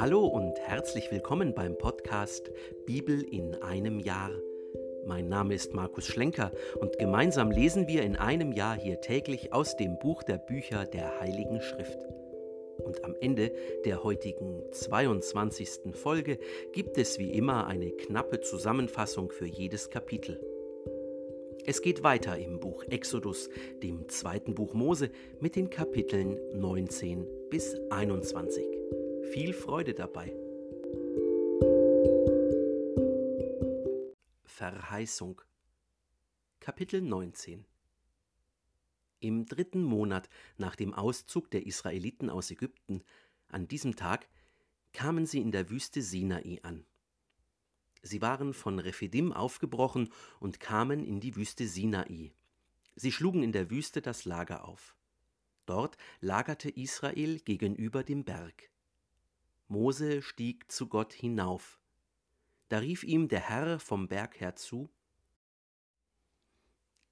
Hallo und herzlich willkommen beim Podcast Bibel in einem Jahr. Mein Name ist Markus Schlenker und gemeinsam lesen wir in einem Jahr hier täglich aus dem Buch der Bücher der Heiligen Schrift. Und am Ende der heutigen 22. Folge gibt es wie immer eine knappe Zusammenfassung für jedes Kapitel. Es geht weiter im Buch Exodus, dem zweiten Buch Mose, mit den Kapiteln 19 bis 21. Viel Freude dabei. Verheißung Kapitel 19 Im dritten Monat nach dem Auszug der Israeliten aus Ägypten, an diesem Tag, kamen sie in der Wüste Sinai an. Sie waren von Rephidim aufgebrochen und kamen in die Wüste Sinai. Sie schlugen in der Wüste das Lager auf. Dort lagerte Israel gegenüber dem Berg. Mose stieg zu Gott hinauf. Da rief ihm der Herr vom Berg her zu,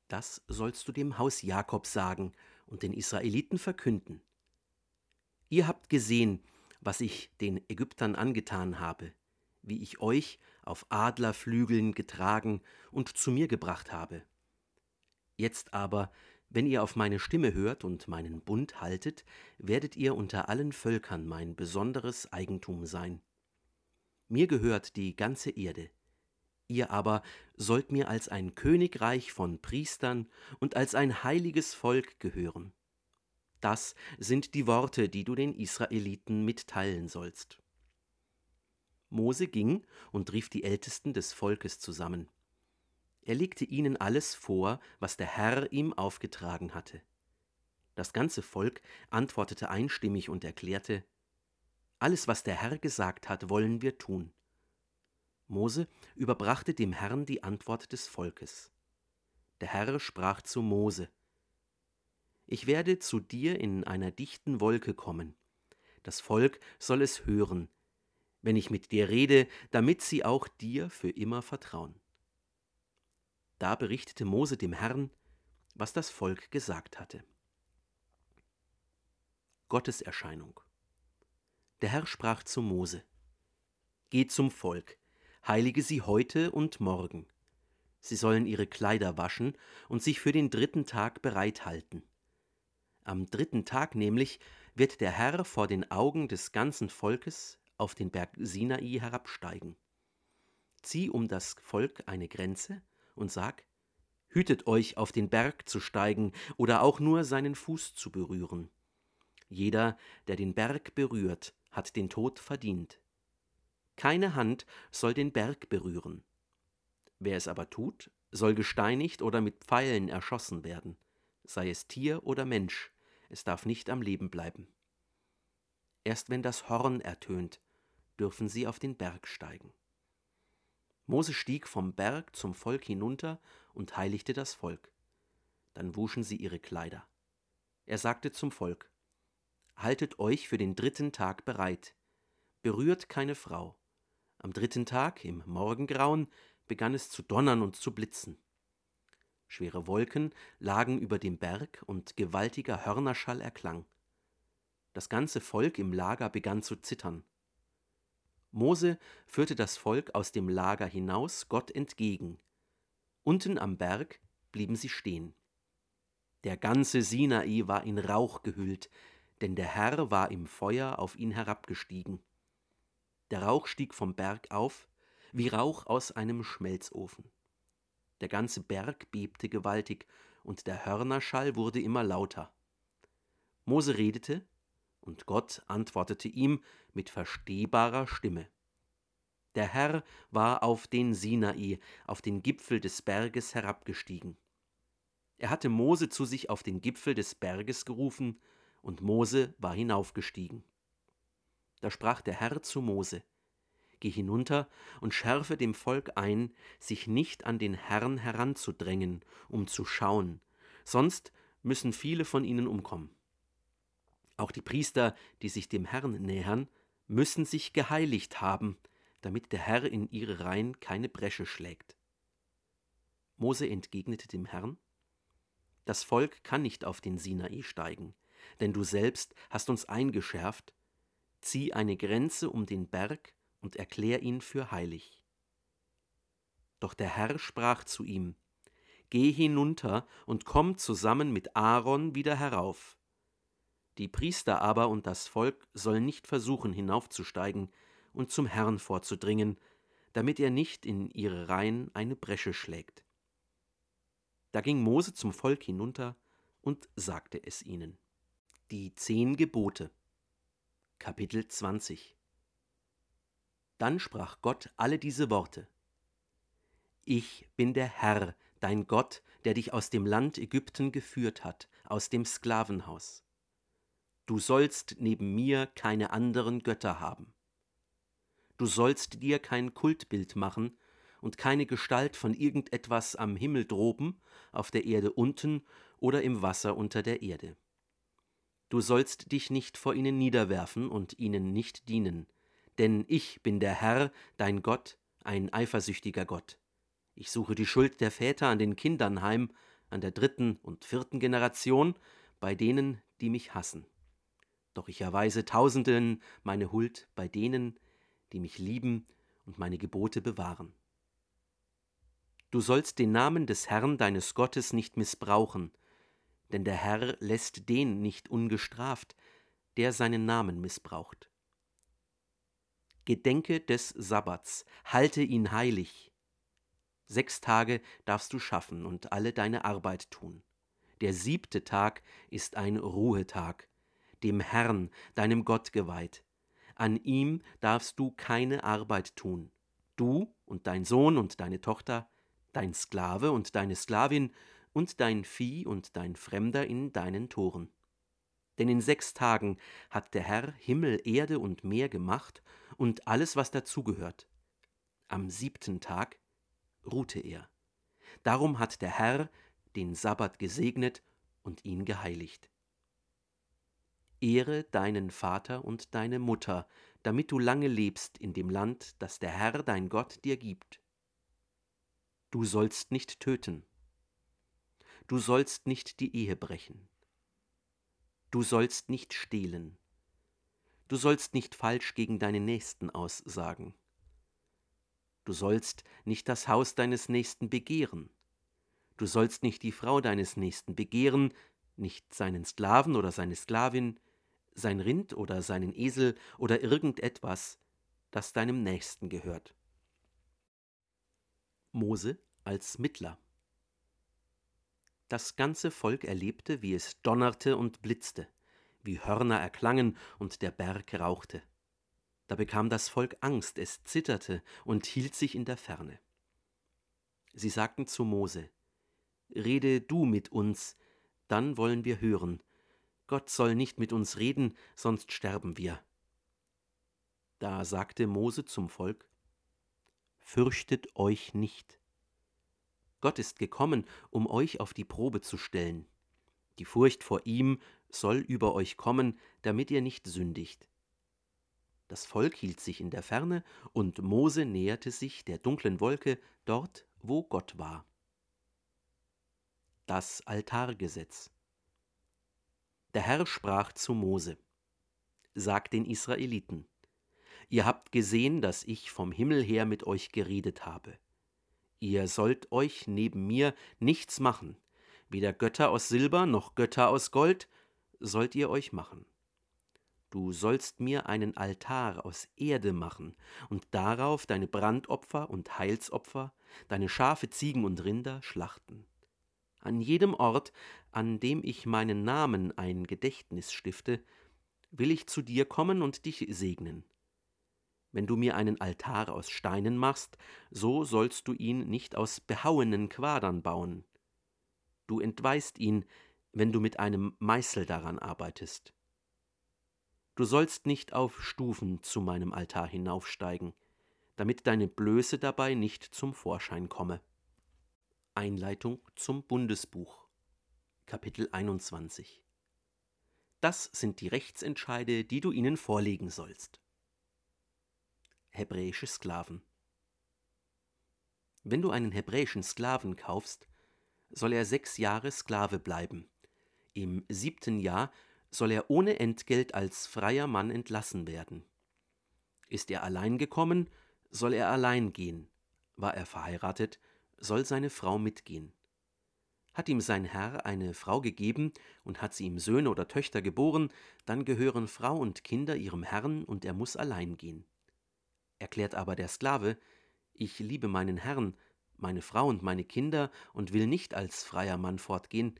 Das sollst du dem Haus Jakob sagen und den Israeliten verkünden. Ihr habt gesehen, was ich den Ägyptern angetan habe, wie ich euch auf Adlerflügeln getragen und zu mir gebracht habe. Jetzt aber wenn ihr auf meine Stimme hört und meinen Bund haltet, werdet ihr unter allen Völkern mein besonderes Eigentum sein. Mir gehört die ganze Erde. Ihr aber sollt mir als ein Königreich von Priestern und als ein heiliges Volk gehören. Das sind die Worte, die du den Israeliten mitteilen sollst. Mose ging und rief die Ältesten des Volkes zusammen. Er legte ihnen alles vor, was der Herr ihm aufgetragen hatte. Das ganze Volk antwortete einstimmig und erklärte, Alles, was der Herr gesagt hat, wollen wir tun. Mose überbrachte dem Herrn die Antwort des Volkes. Der Herr sprach zu Mose, Ich werde zu dir in einer dichten Wolke kommen. Das Volk soll es hören, wenn ich mit dir rede, damit sie auch dir für immer vertrauen. Da berichtete Mose dem Herrn, was das Volk gesagt hatte. Gottes Erscheinung. Der Herr sprach zu Mose: Geh zum Volk, heilige sie heute und morgen. Sie sollen ihre Kleider waschen und sich für den dritten Tag bereithalten. Am dritten Tag nämlich wird der Herr vor den Augen des ganzen Volkes auf den Berg Sinai herabsteigen. Zieh um das Volk eine Grenze und sag, Hütet euch, auf den Berg zu steigen oder auch nur seinen Fuß zu berühren. Jeder, der den Berg berührt, hat den Tod verdient. Keine Hand soll den Berg berühren. Wer es aber tut, soll gesteinigt oder mit Pfeilen erschossen werden, sei es Tier oder Mensch, es darf nicht am Leben bleiben. Erst wenn das Horn ertönt, dürfen sie auf den Berg steigen. Mose stieg vom Berg zum Volk hinunter und heiligte das Volk. Dann wuschen sie ihre Kleider. Er sagte zum Volk, Haltet euch für den dritten Tag bereit, berührt keine Frau. Am dritten Tag, im Morgengrauen, begann es zu donnern und zu blitzen. Schwere Wolken lagen über dem Berg und gewaltiger Hörnerschall erklang. Das ganze Volk im Lager begann zu zittern. Mose führte das Volk aus dem Lager hinaus Gott entgegen. Unten am Berg blieben sie stehen. Der ganze Sinai war in Rauch gehüllt, denn der Herr war im Feuer auf ihn herabgestiegen. Der Rauch stieg vom Berg auf, wie Rauch aus einem Schmelzofen. Der ganze Berg bebte gewaltig, und der Hörnerschall wurde immer lauter. Mose redete, und Gott antwortete ihm mit verstehbarer Stimme. Der Herr war auf den Sinai, auf den Gipfel des Berges herabgestiegen. Er hatte Mose zu sich auf den Gipfel des Berges gerufen, und Mose war hinaufgestiegen. Da sprach der Herr zu Mose, Geh hinunter und schärfe dem Volk ein, sich nicht an den Herrn heranzudrängen, um zu schauen, sonst müssen viele von ihnen umkommen. Auch die Priester, die sich dem Herrn nähern, müssen sich geheiligt haben, damit der Herr in ihre Reihen keine Bresche schlägt. Mose entgegnete dem Herrn, Das Volk kann nicht auf den Sinai steigen, denn du selbst hast uns eingeschärft, zieh eine Grenze um den Berg und erklär ihn für heilig. Doch der Herr sprach zu ihm, Geh hinunter und komm zusammen mit Aaron wieder herauf. Die Priester aber und das Volk sollen nicht versuchen hinaufzusteigen und zum Herrn vorzudringen, damit er nicht in ihre Reihen eine Bresche schlägt. Da ging Mose zum Volk hinunter und sagte es ihnen. Die zehn Gebote Kapitel 20 Dann sprach Gott alle diese Worte. Ich bin der Herr, dein Gott, der dich aus dem Land Ägypten geführt hat, aus dem Sklavenhaus. Du sollst neben mir keine anderen Götter haben. Du sollst dir kein Kultbild machen und keine Gestalt von irgendetwas am Himmel droben, auf der Erde unten oder im Wasser unter der Erde. Du sollst dich nicht vor ihnen niederwerfen und ihnen nicht dienen, denn ich bin der Herr, dein Gott, ein eifersüchtiger Gott. Ich suche die Schuld der Väter an den Kindern heim, an der dritten und vierten Generation, bei denen, die mich hassen. Doch ich erweise Tausenden meine Huld bei denen, die mich lieben und meine Gebote bewahren. Du sollst den Namen des Herrn deines Gottes nicht missbrauchen, denn der Herr lässt den nicht ungestraft, der seinen Namen missbraucht. Gedenke des Sabbats, halte ihn heilig. Sechs Tage darfst du schaffen und alle deine Arbeit tun. Der siebte Tag ist ein Ruhetag, dem Herrn, deinem Gott geweiht. An ihm darfst du keine Arbeit tun. Du und dein Sohn und deine Tochter, dein Sklave und deine Sklavin und dein Vieh und dein Fremder in deinen Toren. Denn in sechs Tagen hat der Herr Himmel, Erde und Meer gemacht und alles, was dazugehört. Am siebten Tag ruhte er. Darum hat der Herr den Sabbat gesegnet und ihn geheiligt. Ehre deinen Vater und deine Mutter, damit du lange lebst in dem Land, das der Herr dein Gott dir gibt. Du sollst nicht töten. Du sollst nicht die Ehe brechen. Du sollst nicht stehlen. Du sollst nicht falsch gegen deinen Nächsten aussagen. Du sollst nicht das Haus deines Nächsten begehren. Du sollst nicht die Frau deines Nächsten begehren, nicht seinen Sklaven oder seine Sklavin, sein Rind oder seinen Esel oder irgendetwas, das deinem Nächsten gehört. Mose als Mittler. Das ganze Volk erlebte, wie es donnerte und blitzte, wie Hörner erklangen und der Berg rauchte. Da bekam das Volk Angst, es zitterte und hielt sich in der Ferne. Sie sagten zu Mose, Rede du mit uns, dann wollen wir hören. Gott soll nicht mit uns reden, sonst sterben wir. Da sagte Mose zum Volk, Fürchtet euch nicht. Gott ist gekommen, um euch auf die Probe zu stellen. Die Furcht vor ihm soll über euch kommen, damit ihr nicht sündigt. Das Volk hielt sich in der Ferne, und Mose näherte sich der dunklen Wolke dort, wo Gott war. Das Altargesetz Der Herr sprach zu Mose, Sag den Israeliten, Ihr habt gesehen, dass ich vom Himmel her mit euch geredet habe. Ihr sollt euch neben mir nichts machen, weder Götter aus Silber noch Götter aus Gold sollt ihr euch machen. Du sollst mir einen Altar aus Erde machen und darauf deine Brandopfer und Heilsopfer, deine Schafe, Ziegen und Rinder schlachten. An jedem Ort, an dem ich meinen Namen ein Gedächtnis stifte, will ich zu dir kommen und dich segnen. Wenn du mir einen Altar aus Steinen machst, so sollst du ihn nicht aus behauenen Quadern bauen. Du entweist ihn, wenn du mit einem Meißel daran arbeitest. Du sollst nicht auf Stufen zu meinem Altar hinaufsteigen, damit deine Blöße dabei nicht zum Vorschein komme. Einleitung zum Bundesbuch Kapitel 21 Das sind die Rechtsentscheide, die du ihnen vorlegen sollst hebräische Sklaven. Wenn du einen hebräischen Sklaven kaufst, soll er sechs Jahre Sklave bleiben. Im siebten Jahr soll er ohne Entgelt als freier Mann entlassen werden. Ist er allein gekommen, soll er allein gehen. War er verheiratet, soll seine Frau mitgehen. Hat ihm sein Herr eine Frau gegeben und hat sie ihm Söhne oder Töchter geboren, dann gehören Frau und Kinder ihrem Herrn und er muss allein gehen. Erklärt aber der Sklave, ich liebe meinen Herrn, meine Frau und meine Kinder und will nicht als freier Mann fortgehen,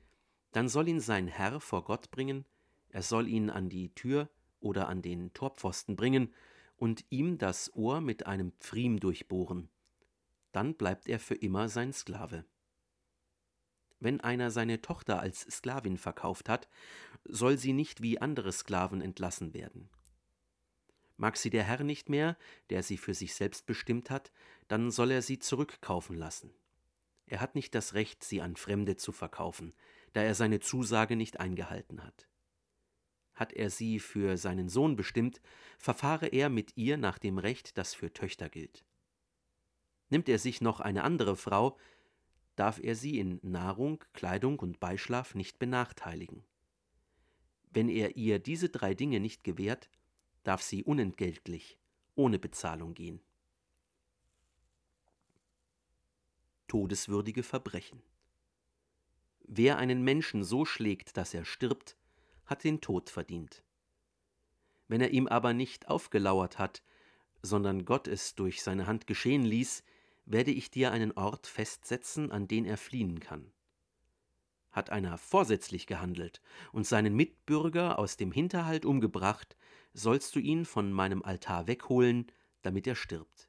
dann soll ihn sein Herr vor Gott bringen, er soll ihn an die Tür oder an den Torpfosten bringen und ihm das Ohr mit einem Pfriem durchbohren. Dann bleibt er für immer sein Sklave. Wenn einer seine Tochter als Sklavin verkauft hat, soll sie nicht wie andere Sklaven entlassen werden. Mag sie der Herr nicht mehr, der sie für sich selbst bestimmt hat, dann soll er sie zurückkaufen lassen. Er hat nicht das Recht, sie an Fremde zu verkaufen, da er seine Zusage nicht eingehalten hat. Hat er sie für seinen Sohn bestimmt, verfahre er mit ihr nach dem Recht, das für Töchter gilt. Nimmt er sich noch eine andere Frau, darf er sie in Nahrung, Kleidung und Beischlaf nicht benachteiligen. Wenn er ihr diese drei Dinge nicht gewährt, darf sie unentgeltlich, ohne Bezahlung gehen. Todeswürdige Verbrechen Wer einen Menschen so schlägt, dass er stirbt, hat den Tod verdient. Wenn er ihm aber nicht aufgelauert hat, sondern Gott es durch seine Hand geschehen ließ, werde ich dir einen Ort festsetzen, an den er fliehen kann. Hat einer vorsätzlich gehandelt und seinen Mitbürger aus dem Hinterhalt umgebracht, sollst du ihn von meinem Altar wegholen, damit er stirbt.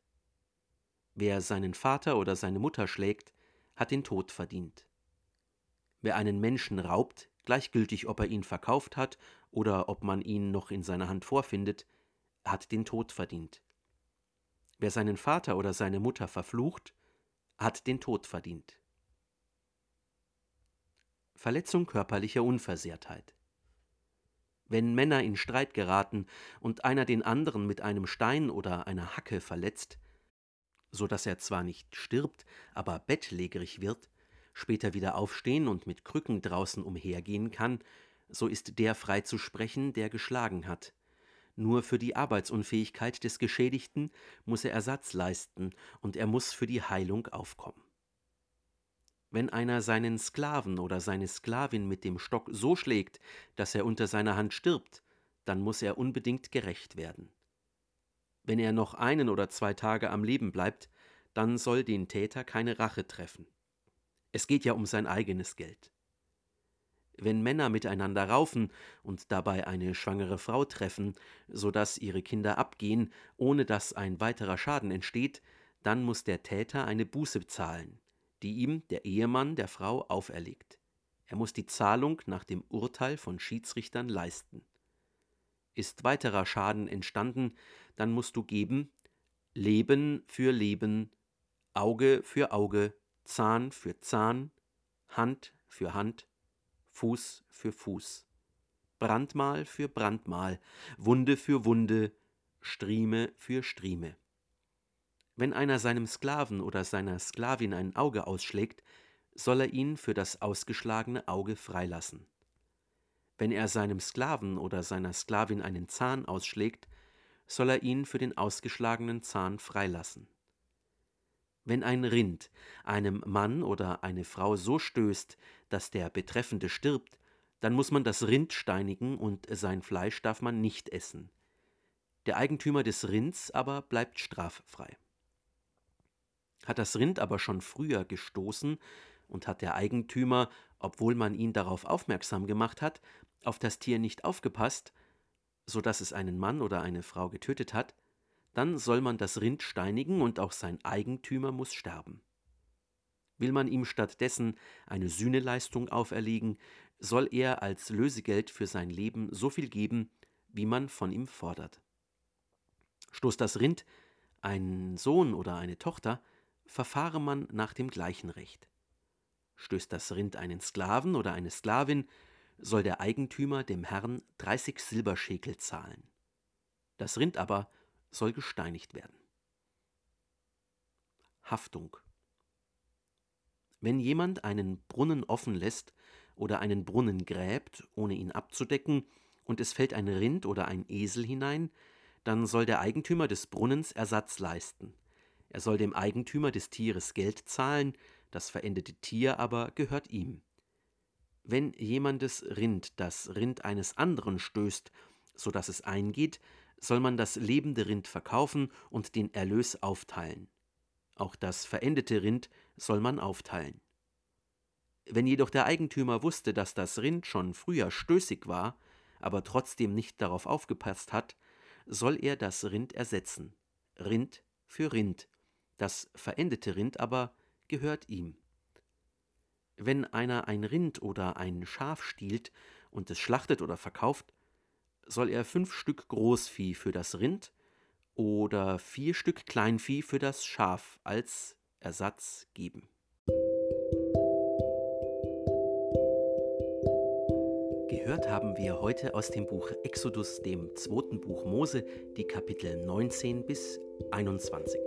Wer seinen Vater oder seine Mutter schlägt, hat den Tod verdient. Wer einen Menschen raubt, gleichgültig ob er ihn verkauft hat oder ob man ihn noch in seiner Hand vorfindet, hat den Tod verdient. Wer seinen Vater oder seine Mutter verflucht, hat den Tod verdient. Verletzung körperlicher Unversehrtheit. Wenn Männer in Streit geraten und einer den anderen mit einem Stein oder einer Hacke verletzt, so dass er zwar nicht stirbt, aber bettlägerig wird, später wieder aufstehen und mit Krücken draußen umhergehen kann, so ist der frei zu sprechen, der geschlagen hat. Nur für die Arbeitsunfähigkeit des Geschädigten muss er Ersatz leisten und er muss für die Heilung aufkommen. Wenn einer seinen Sklaven oder seine Sklavin mit dem Stock so schlägt, dass er unter seiner Hand stirbt, dann muss er unbedingt gerecht werden. Wenn er noch einen oder zwei Tage am Leben bleibt, dann soll den Täter keine Rache treffen. Es geht ja um sein eigenes Geld. Wenn Männer miteinander raufen und dabei eine schwangere Frau treffen, so dass ihre Kinder abgehen, ohne dass ein weiterer Schaden entsteht, dann muss der Täter eine Buße zahlen, die ihm der Ehemann der Frau auferlegt. Er muss die Zahlung nach dem Urteil von Schiedsrichtern leisten. Ist weiterer Schaden entstanden, dann musst du geben Leben für Leben, Auge für Auge, Zahn für Zahn, Hand für Hand, Fuß für Fuß, Brandmal für Brandmal, Wunde für Wunde, Strieme für Strieme. Wenn einer seinem Sklaven oder seiner Sklavin ein Auge ausschlägt, soll er ihn für das ausgeschlagene Auge freilassen. Wenn er seinem Sklaven oder seiner Sklavin einen Zahn ausschlägt, soll er ihn für den ausgeschlagenen Zahn freilassen. Wenn ein Rind einem Mann oder eine Frau so stößt, dass der Betreffende stirbt, dann muss man das Rind steinigen und sein Fleisch darf man nicht essen. Der Eigentümer des Rinds aber bleibt straffrei. Hat das Rind aber schon früher gestoßen und hat der Eigentümer, obwohl man ihn darauf aufmerksam gemacht hat, auf das Tier nicht aufgepasst, so dass es einen Mann oder eine Frau getötet hat, dann soll man das Rind steinigen und auch sein Eigentümer muss sterben. Will man ihm stattdessen eine Sühneleistung auferlegen, soll er als Lösegeld für sein Leben so viel geben, wie man von ihm fordert. Stoßt das Rind ein Sohn oder eine Tochter, verfahre man nach dem gleichen Recht. Stößt das Rind einen Sklaven oder eine Sklavin, soll der Eigentümer dem Herrn 30 Silberschekel zahlen. Das Rind aber soll gesteinigt werden. Haftung. Wenn jemand einen Brunnen offen lässt oder einen Brunnen gräbt, ohne ihn abzudecken, und es fällt ein Rind oder ein Esel hinein, dann soll der Eigentümer des Brunnens Ersatz leisten. Er soll dem Eigentümer des Tieres Geld zahlen, das verendete Tier aber gehört ihm. Wenn jemandes Rind das Rind eines anderen stößt, so dass es eingeht, soll man das lebende Rind verkaufen und den Erlös aufteilen. Auch das verendete Rind soll man aufteilen. Wenn jedoch der Eigentümer wusste, dass das Rind schon früher stößig war, aber trotzdem nicht darauf aufgepasst hat, soll er das Rind ersetzen. Rind für Rind. Das verendete Rind aber gehört ihm. Wenn einer ein Rind oder ein Schaf stiehlt und es schlachtet oder verkauft, soll er fünf Stück Großvieh für das Rind oder vier Stück Kleinvieh für das Schaf als Ersatz geben. Gehört haben wir heute aus dem Buch Exodus, dem zweiten Buch Mose, die Kapitel 19 bis 21.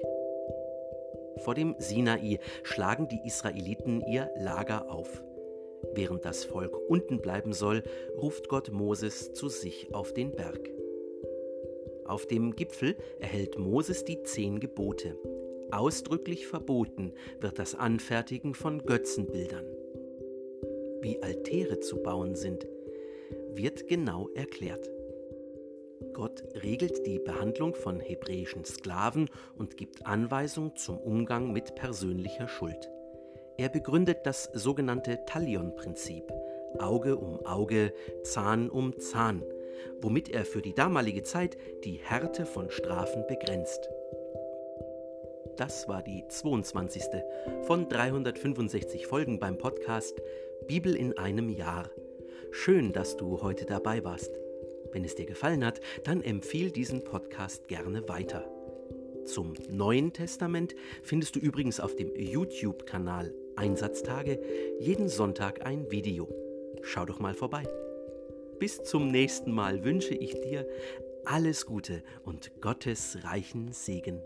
Vor dem Sinai schlagen die Israeliten ihr Lager auf. Während das Volk unten bleiben soll, ruft Gott Moses zu sich auf den Berg. Auf dem Gipfel erhält Moses die zehn Gebote. Ausdrücklich verboten wird das Anfertigen von Götzenbildern. Wie Altäre zu bauen sind, wird genau erklärt. Gott regelt die Behandlung von hebräischen Sklaven und gibt Anweisung zum Umgang mit persönlicher Schuld. Er begründet das sogenannte Talion-Prinzip, Auge um Auge, Zahn um Zahn, womit er für die damalige Zeit die Härte von Strafen begrenzt. Das war die 22. von 365 Folgen beim Podcast Bibel in einem Jahr Schön, dass du heute dabei warst. Wenn es dir gefallen hat, dann empfiehl diesen Podcast gerne weiter. Zum Neuen Testament findest du übrigens auf dem YouTube-Kanal Einsatztage jeden Sonntag ein Video. Schau doch mal vorbei. Bis zum nächsten Mal wünsche ich dir alles Gute und Gottes reichen Segen.